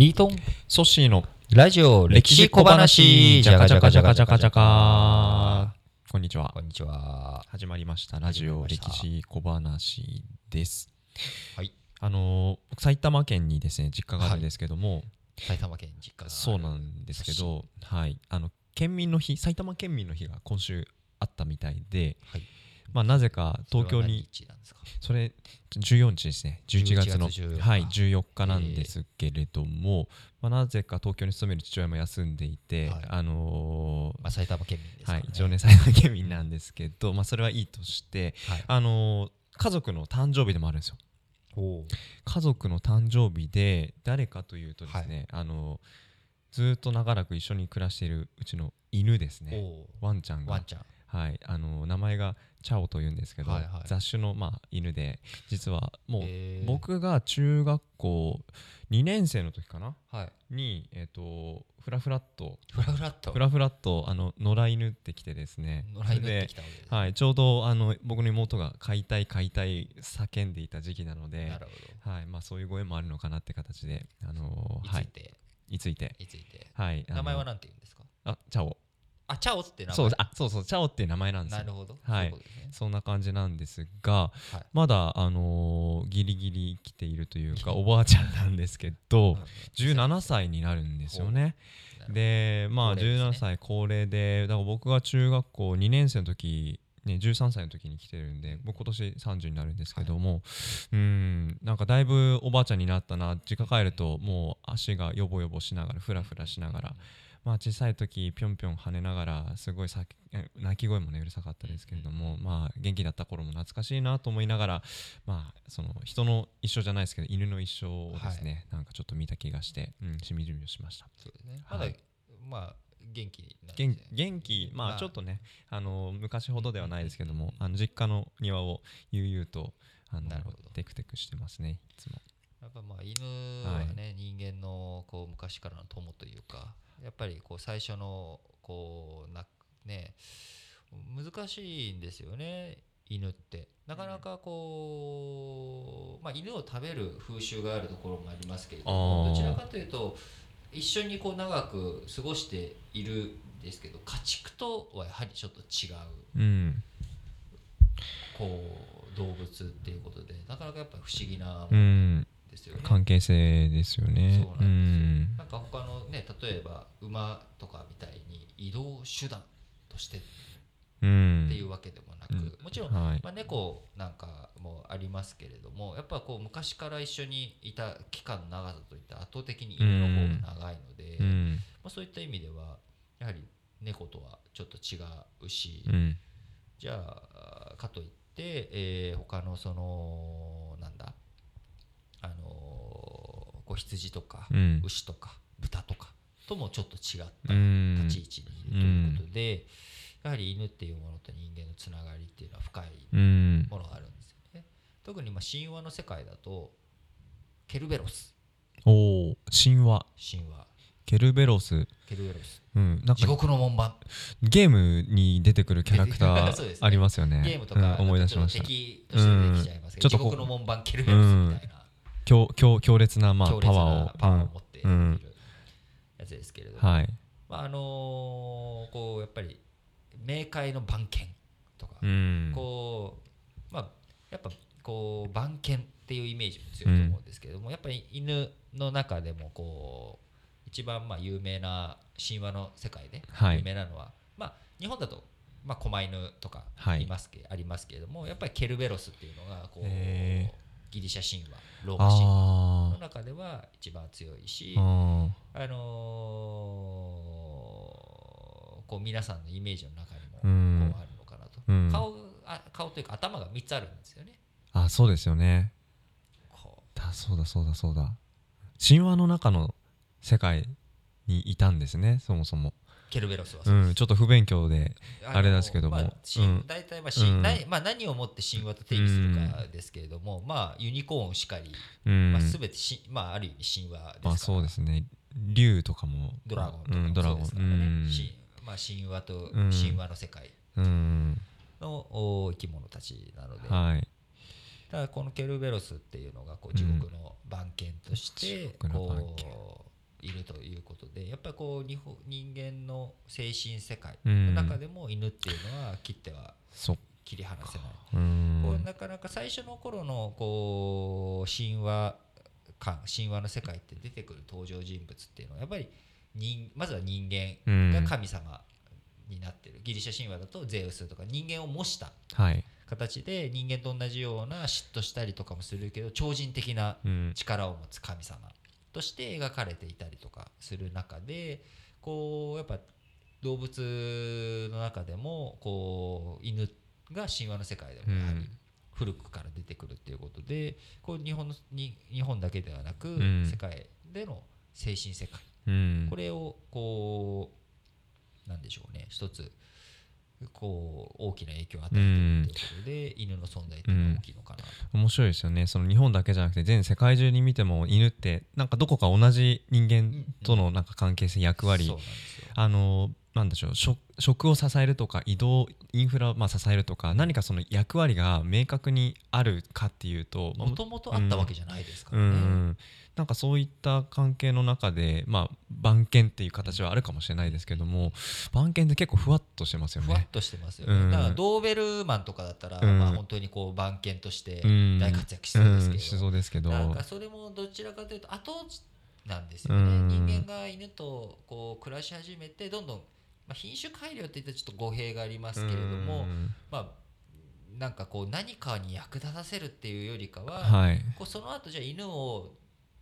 リートン。ソッシーのラジオ歴史小話。じゃかじゃかじゃかじゃかじゃかこんにちは。こんにちは。始まりました。ラジオ歴史小話です。はい。あのー僕埼玉県にですね実家があるんですけども、埼玉県実家がそうなんですけどはい。あの県民の日埼玉県民の日が今週あったみたいではいまあなぜか東京にそれは何日なんですか？それ14日ですね。11月の。11月14日はい、14日なんですけれども、まあ、なぜか東京に勤める父親も休んでいて、はい。あのーまあ埼玉県民ですはい、一応ね埼玉県民なんですけど、まあ、それはいいとして、はい。あのー家族の誕生日でもあるんですよ。お家族の誕生日で誰かというとですね、あのーずーっと長らく一緒に暮らしているうちの犬ですね。おワンちゃんが。ワンちゃんはい、あの名前がチャオというんですけど、はいはい。雑種の、まあ、犬で実はもう僕が中学校2年生の時かな？はい。に、えー、とフラフラッとフラフラっとフラフラッとあの野良犬ってきてですね。野良犬はい、ちょうどあの僕の妹が飼いたい飼いたい叫んでいた時期なのでなるほはいまあ、そういうご縁もあるのかなって形で、あのどーはい。いついて？いついて、いついて。はい、名前は何て言うんですか？あチャオあチャオって名前。そうあそうそう。チャオっていう名前なんですよ。なるほど。はい。ね。そんな感じなんですが、はい。まだ、あのーギリギリ生きているというかおばあちゃんなんですけど17歳になるんですよね。でまあ高齢ですね。17歳高齢でだから僕が中学校2年生の時ね、13歳の時に来てるんで僕今年30になるんですけども、うんなんかだいぶおばあちゃんになったな。実家帰るともう足がヨボヨボしながらフラフラしながら、まあ、小さい時ぴょんぴょん跳ねながらすごいさえ泣き声もねうるさかったですけれども、まあ、元気だった頃も懐かしいなと思いながら、まあ、その人の一生じゃないですけど犬の一生をですね、なんかちょっと見た気がして、うん、しみじみをしました。そうですね。はい。まあ元気元ね。元気ままあ。あちょっとねあの昔ほどではないですけどもあの実家の庭を悠々とあのテクテクしてますねいつも。やっぱまあ犬はね、人間のこう昔からの友というかやっぱりこう最初のこうなね難しいんですよね犬って。なかなかこう、まあ、犬を食べる風習があるところもありますけれどもどちらかというと一緒にこう長く過ごしているんですけど家畜とはやはりちょっと違ううん。こう動物っていうことでなかなかやっぱり不思議なもうのん。ですよね。関係性ですよね。そうなんですよ。ん。なんかね例えば馬とかみたいに移動手段としてっうん。ていうわけでもなく、うん。もちろん、はい。まあ、猫なんかもありますけれどもやっぱこう昔から一緒にいた期間の長さといったら圧倒的に犬の方が長いので、まうん。あ、そういった意味ではやはり猫とはちょっと違うし、うん。じゃあかといって、えー他のそのなんだあのーこう羊とか、うん。牛とか豚とかともちょっと違ったうん。立ち位置にいるということで、やはり犬っていうものと人間のつながりっていうのは深いうんものがあるんですよね。特にまあ神話の世界だとケルベロス。おお神話。神話。ケルベロス。ケルベロス。うんなんか地獄の門番。ゲームに出てくるキャラクター ありますよね。ゲームとか、うん思い出しました。敵として出てきちゃいますけど、地獄の門番ケルベロスみたいな、強強強烈なまあパワーをパワーを持っているうんやつですけれどうんはい。まああのーこうやっぱり冥界の番犬とか、うん。こうまあやっぱこう番犬っていうイメージも強いと思うんですけれども、やっぱり犬の中でもこう一番まあ有名な神話の世界ではい。有名なのは、まあ日本だとまあ狛犬とかはい。いますけ、ありますけれどもやっぱりケルベロスっていうのがこうへギリシャ神話ローマ神話のあ中では一番強いしーああのーこう皆さんのイメージの中にもこううんあるのかなと、うん。顔あ顔というか頭が3つあるんですよね。ーあそうですよね。こだそうだそうだそうだ。神話の中の世界にいたんですねそもそも。うケルベロスは。うそうですんちょっと不勉強であのあれですけども。まあ大体まあん。なまあ、何をもって神話と定義するかですけれども、まあ、ユニコーンしかり、うん。まあ、全てし、まあ、ある意味神話ですから、まあそうですね。竜とかも。ドラゴンとかうんもドラゴン。そうん。しまあ、神話とうん。神話の世界。うん。のお生き物たちなので、はい。ただこのケルベロスっていうのがこう地獄の番犬として地獄の番犬。こいるということでやっぱりこう日本人間の精神世界うん。の中でも犬っていうのは切っては切り離せない。うん。こうなかなか最初の頃のこう神話感神話の世界って出てくる登場人物っていうのはやっぱり人まずは人間が神様になってる、ギリシャ神話だとゼウスとか人間を模したはい。形で人間と同じような嫉妬したりとかもするけど超人的なうん。力を持つ神様として描かれていたりとかする中でこうやっぱ動物の中でもこう犬が神話の世界でもやはり古くから出てくるっていうことでこう日本のに日本だけではなくん。世界での精神世界。うん。これをこうなんでしょうね。一つこう大きな影響を与えているということで犬の存在っていうのは大きいのかなと。面白いですよね。その日本だけじゃなくて全世界中に見ても犬ってなんかどこか同じ人間とのなんか関係性役割。あのなんでしょう。食食を支えるとか移動インフラをまあ支えるとか何かその役割が明確にあるかっていうとまあもともとあったわけじゃないですかうらね。ん。なんかそういった関係の中でまあ番犬っていう形はあるかもしれないですけども番犬って結構ふわっとしてますよね。ふわっとしてますよね、うん。だからドーベルマンとかだったら、うん。まあ、本当にこう番犬としてうん大活躍しそうですけど、んしそうですけど。なんかそれもどちらかというと後なんですよね、うん。人間が犬とこう暮らし始めてどんどん、まあ、品種改良って言ったらちょっと語弊がありますけれども、うん。まあなんかこう何かに役立たせるっていうよりかは、はい。こうその後じゃあ犬を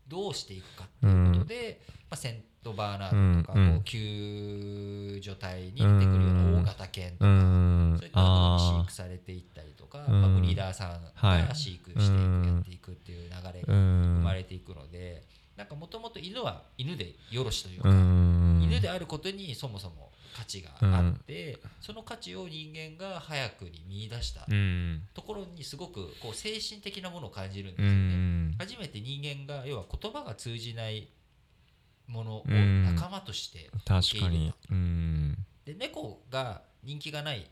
どうしていくかっていうことで、まあ、セントバーナードとか、うんうん。こう救助隊に出てくるような大型犬とうか、ん。そういったものに飼あ育されていったりとか、うん。まあ、ブリーダーさんはい。が飼育していく、うん。やっていくっていう流れあが生生まれていくので、なんかもともと犬は犬でよろしというか、うん。犬であることにそもそも価値があって、その価値を人間が早くに見出したうん。ところにすごくこう精神的なものを感じるんでうすよね。ん。初めて人間が要は言葉が通じないものをうん仲間として受確け入れた。で猫が人気がない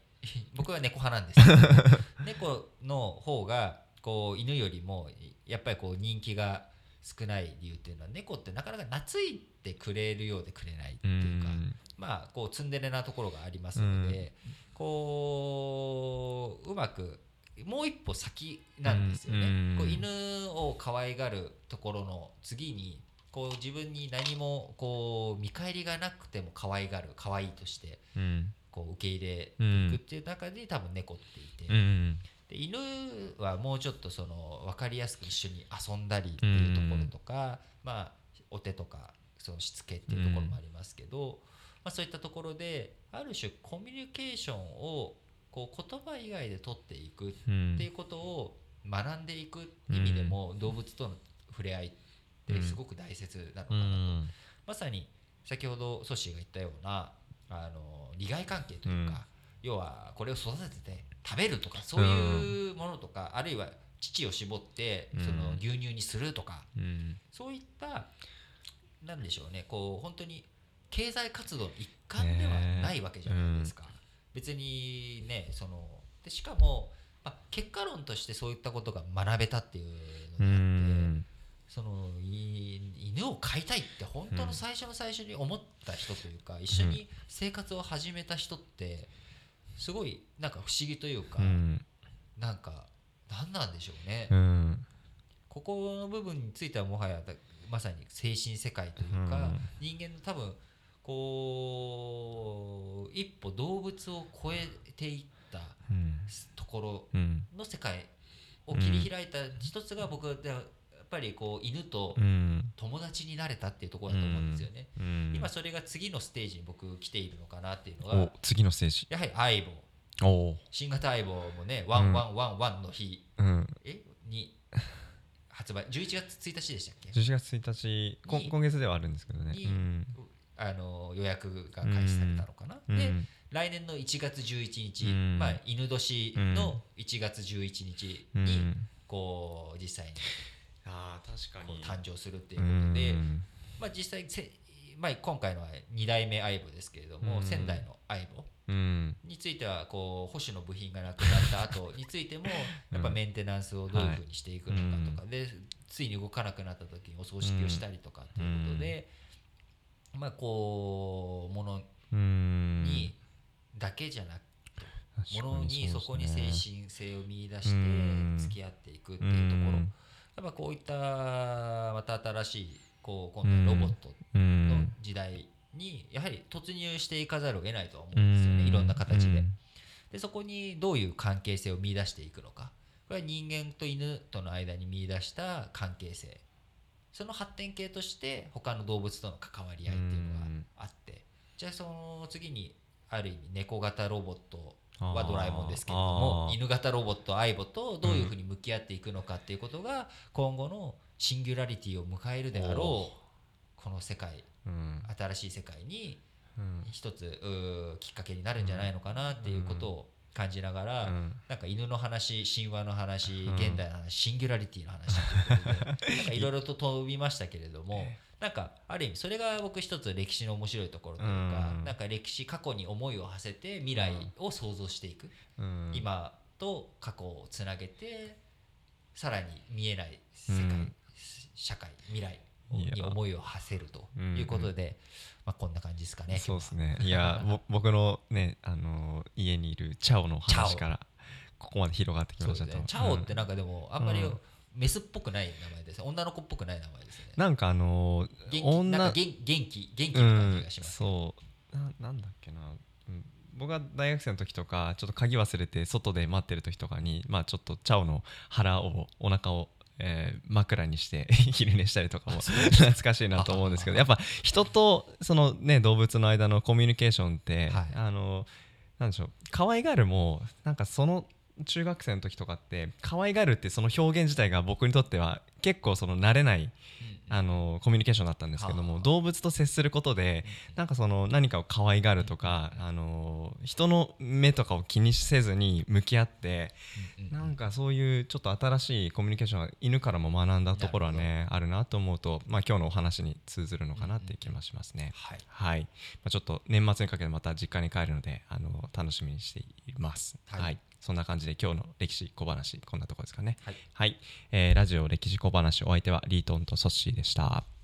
僕は猫派なんですけど 猫の方がこう犬よりもやっぱりこう人気が少ない理由っていうのは猫ってなかなか懐いてくれるようでくれないってういうか、ん。まあこうツンデレなところがありますので、こううまくもう一歩先なんですよね。うん。こう犬を可愛がるところの次にこう自分に何もこう見返りがなくても可愛がる可愛いとしてうん。こう受け入れていくっていう中で多分猫っていて、うんで犬はもうちょっとその分かりやすく一緒に遊んだりっていうところとか、まあお手とかそのしつけっていうところもありますけど、まあ、そういったところである種コミュニケーションをこう言葉以外で取っていくうんっていうことを学んでいく意味でも動物との触れ合いってすごく大切なのかうなと、ん。まさに先ほどソッシーが言ったようなあの利害関係というか、うん要はこれを育てて食べるとかそういうものとか、あるいは乳を絞ってうん。その牛乳にするとか、うん。そういったなんでしょうねこう本当に経済活動の一環ではないわけじゃないですか。別にねそのでしかも、まあ、結果論としてそういったことが学べたっていううのがあって。ん。そのい犬を飼いたいって本当の最初の最初に思った人というか、一緒に生活を始めた人ってすごいなんか不思議というか、うん。なんか何なんでしょうね、うん。ここの部分についてはもはやだまさに精神世界というか、うん。人間の多分こう一歩動物を超えていったうん。ところうん。の世界を切り開いた一つが僕はやっぱりこう犬とうん。友達になれたっていうところだと思うんですよね。うん。今それが次のステージに僕来ているのかなっていうのおが次のステージ。やはり相棒。新型相棒もねワンワンワンワンの日、うん。え？に発売。11月1日でしたっけ？11月1日。今月ではあるんですけどね。あの予約が開始されたのかな、でうん。来年の1月11日、うん。まあ、犬年の1月11日うにん。こう実際にあー確かに。誕生するっていうことで、うん。まあ、実際せ、まあ、今回のは2代目相棒ですけれども、うん。仙台の相棒うん。についてはこう保守の部品がなくなった後 についてもやっぱメンテナンスをどういうふうにしていくのかとかでついに動かなくなった時にお葬式をしたりとかっていうことでまあこうものうん。にだけじゃなくものにそこに精神性を見出してうん。付き合っていくっていうとやっぱこういったまた新しいこう今度はロボットうのん時代にやはり突入していかざるを得ないとは思うんですよね。いろんな形で。うん。でそこにどういう関係性を見出していくのか。これは人間と犬との間に見出した関係性。その発展系として他の動物との関わり合いっていうのがあって。じゃあその次にある意味猫型ロボットはドラえもんですけれども犬型ロボットアイボとどういうふうに向き合っていくのかっていうことが今後のシンギュラリティを迎えるであろうこの世界うん。新しい世界にうん。一つきっかけになるんじゃないのかなっていうことを感じながら、うん。なんか犬の話神話の話、うん。現代の話シンギュラリティの話と いろいろと飛びましたけれどもなんかある意味それが僕一つ歴史の面白いところというか、うん。なんか歴史過去に思いを馳せて未来を想像していく、うん。今と過去をつなげてさらに見えない世界、うん。社会未来に思いを馳せるということで、まあ、こんな感じですかね。そうですね。いやぼ 僕のねあの家にいるチャオの話からここまで広がってきましたと。ね。チャオってなんかでもあんまりうん。メスっぽくない名前ですね。女の子っぽくない名前ですね。なんかあの元気女なんか元元気元気うな感じんがします、そう。ななんだっけな、うん、僕が大学生の時とかちょっと鍵忘れて外で待ってる時とかにまあちょっとチャオの腹をお腹をえー枕にして 昼寝したりとかも懐かしいなと思うんですけどやっぱ人とそのね動物の間のコミュニケーションって、はい。あのなんでしょう可愛がるもなんかその中学生の時とかって可愛がるってその表現自体が僕にとっては結構その慣れないうんあのコミュニケーションだったんですけども動物と接することでなんかその何かを可愛がるとかあの人の目とかを気にせずに向き合ってなんかそういうちょっと新しいコミュニケーションが犬からも学んだところはねあるなと思うとまあ今日のお話に通ずるのかなっていう気もしますね。はいはい、まあ、ちょっと年末にかけてまた実家に帰るのであの楽しみにしています。はい。はい、そんな感じで今日の歴史小話こんなところですかね。はいはい、えーラジオ歴史小話お相手はリートンとソッシーでした。